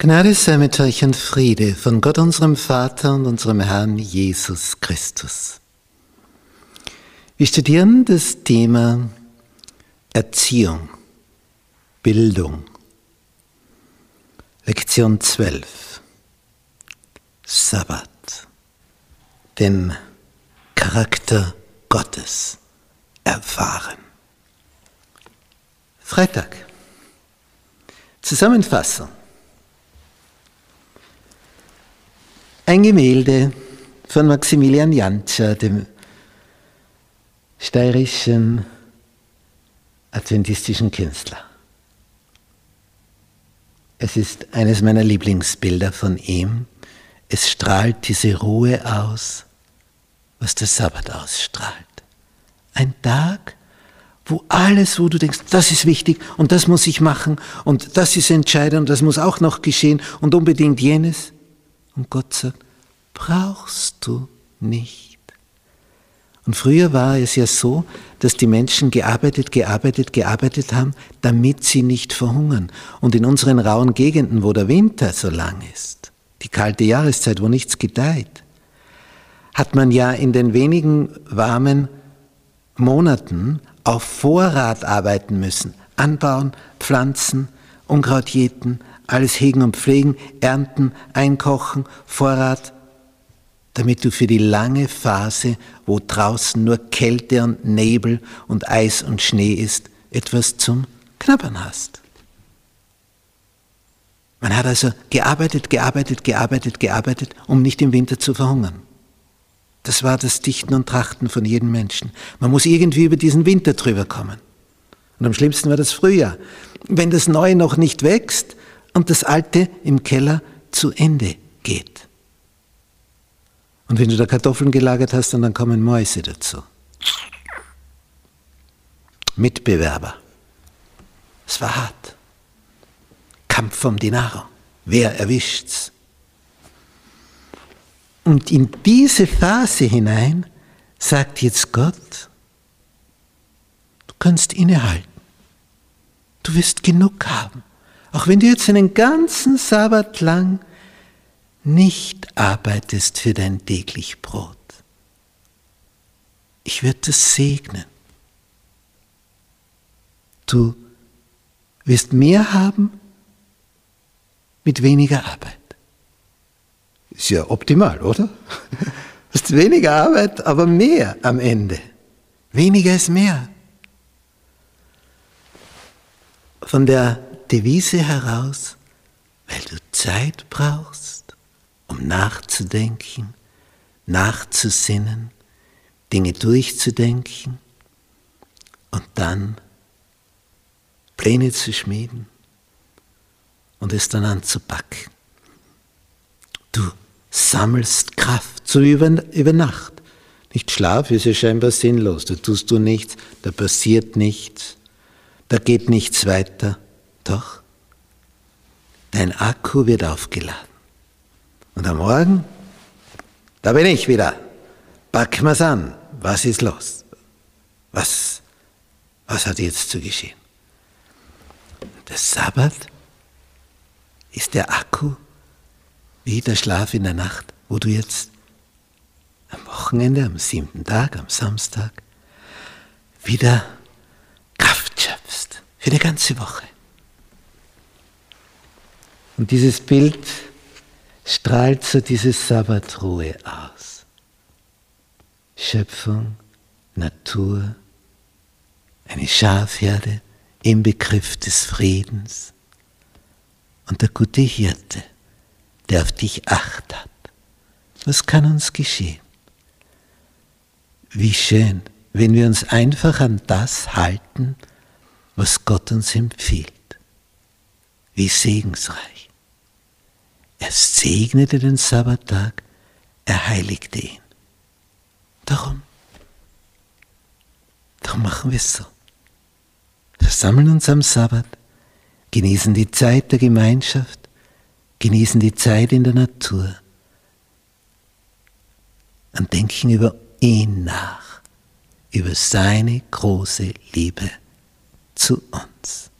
Gnade sei mit euch und Friede von Gott unserem Vater und unserem Herrn Jesus Christus. Wir studieren das Thema Erziehung, Bildung. Lektion 12. Sabbat. Den Charakter Gottes erfahren. Freitag. Zusammenfassung. Ein Gemälde von Maximilian Jantscher, dem steirischen adventistischen Künstler. Es ist eines meiner Lieblingsbilder von ihm. Es strahlt diese Ruhe aus, was der Sabbat ausstrahlt. Ein Tag, wo alles, wo du denkst, das ist wichtig und das muss ich machen und das ist entscheidend und das muss auch noch geschehen und unbedingt jenes, und Gott sagt, brauchst du nicht. Und früher war es ja so, dass die Menschen gearbeitet, gearbeitet, gearbeitet haben, damit sie nicht verhungern. Und in unseren rauen Gegenden, wo der Winter so lang ist, die kalte Jahreszeit, wo nichts gedeiht, hat man ja in den wenigen warmen Monaten auf Vorrat arbeiten müssen. Anbauen, pflanzen, Unkraut jäten, alles hegen und pflegen, ernten, einkochen, Vorrat, damit du für die lange Phase, wo draußen nur Kälte und Nebel und Eis und Schnee ist, etwas zum Knabbern hast. Man hat also gearbeitet, gearbeitet, gearbeitet, gearbeitet, um nicht im Winter zu verhungern. Das war das Dichten und Trachten von jedem Menschen. Man muss irgendwie über diesen Winter drüber kommen. Und am schlimmsten war das Frühjahr. Wenn das Neue noch nicht wächst, und das Alte im Keller zu Ende geht. Und wenn du da Kartoffeln gelagert hast, dann kommen Mäuse dazu. Mitbewerber. Es war hart. Kampf um die Nahrung. Wer erwischt's? Und in diese Phase hinein sagt jetzt Gott, du kannst innehalten. Du wirst genug haben. Auch wenn du jetzt einen ganzen Sabbat lang nicht arbeitest für dein täglich Brot. Ich werde es segnen. Du wirst mehr haben mit weniger Arbeit. Ist ja optimal, oder? Du hast weniger Arbeit, aber mehr am Ende. Weniger ist mehr. Von der Devise heraus, weil du Zeit brauchst, um nachzudenken, nachzusinnen, Dinge durchzudenken und dann Pläne zu schmieden und es dann anzupacken. Du sammelst Kraft, so über, über Nacht. Nicht Schlaf ist ja scheinbar sinnlos, da tust du nichts, da passiert nichts, da geht nichts weiter. Doch, dein Akku wird aufgeladen. Und am Morgen, da bin ich wieder. Pack mal's an. Was ist los? Was, was hat jetzt zu geschehen? Der Sabbat ist der Akku wie der Schlaf in der Nacht, wo du jetzt am Wochenende, am siebten Tag, am Samstag wieder Kraft schöpfst für die ganze Woche. Und dieses Bild strahlt so diese Sabbatruhe aus. Schöpfung, Natur, eine Schafherde im Begriff des Friedens und der gute Hirte, der auf dich acht hat. Was kann uns geschehen? Wie schön, wenn wir uns einfach an das halten, was Gott uns empfiehlt. Wie segensreich. Er segnete den Sabbattag, er heiligte ihn. Darum, darum machen wir es so. Wir sammeln uns am Sabbat, genießen die Zeit der Gemeinschaft, genießen die Zeit in der Natur und denken über ihn nach, über seine große Liebe zu uns.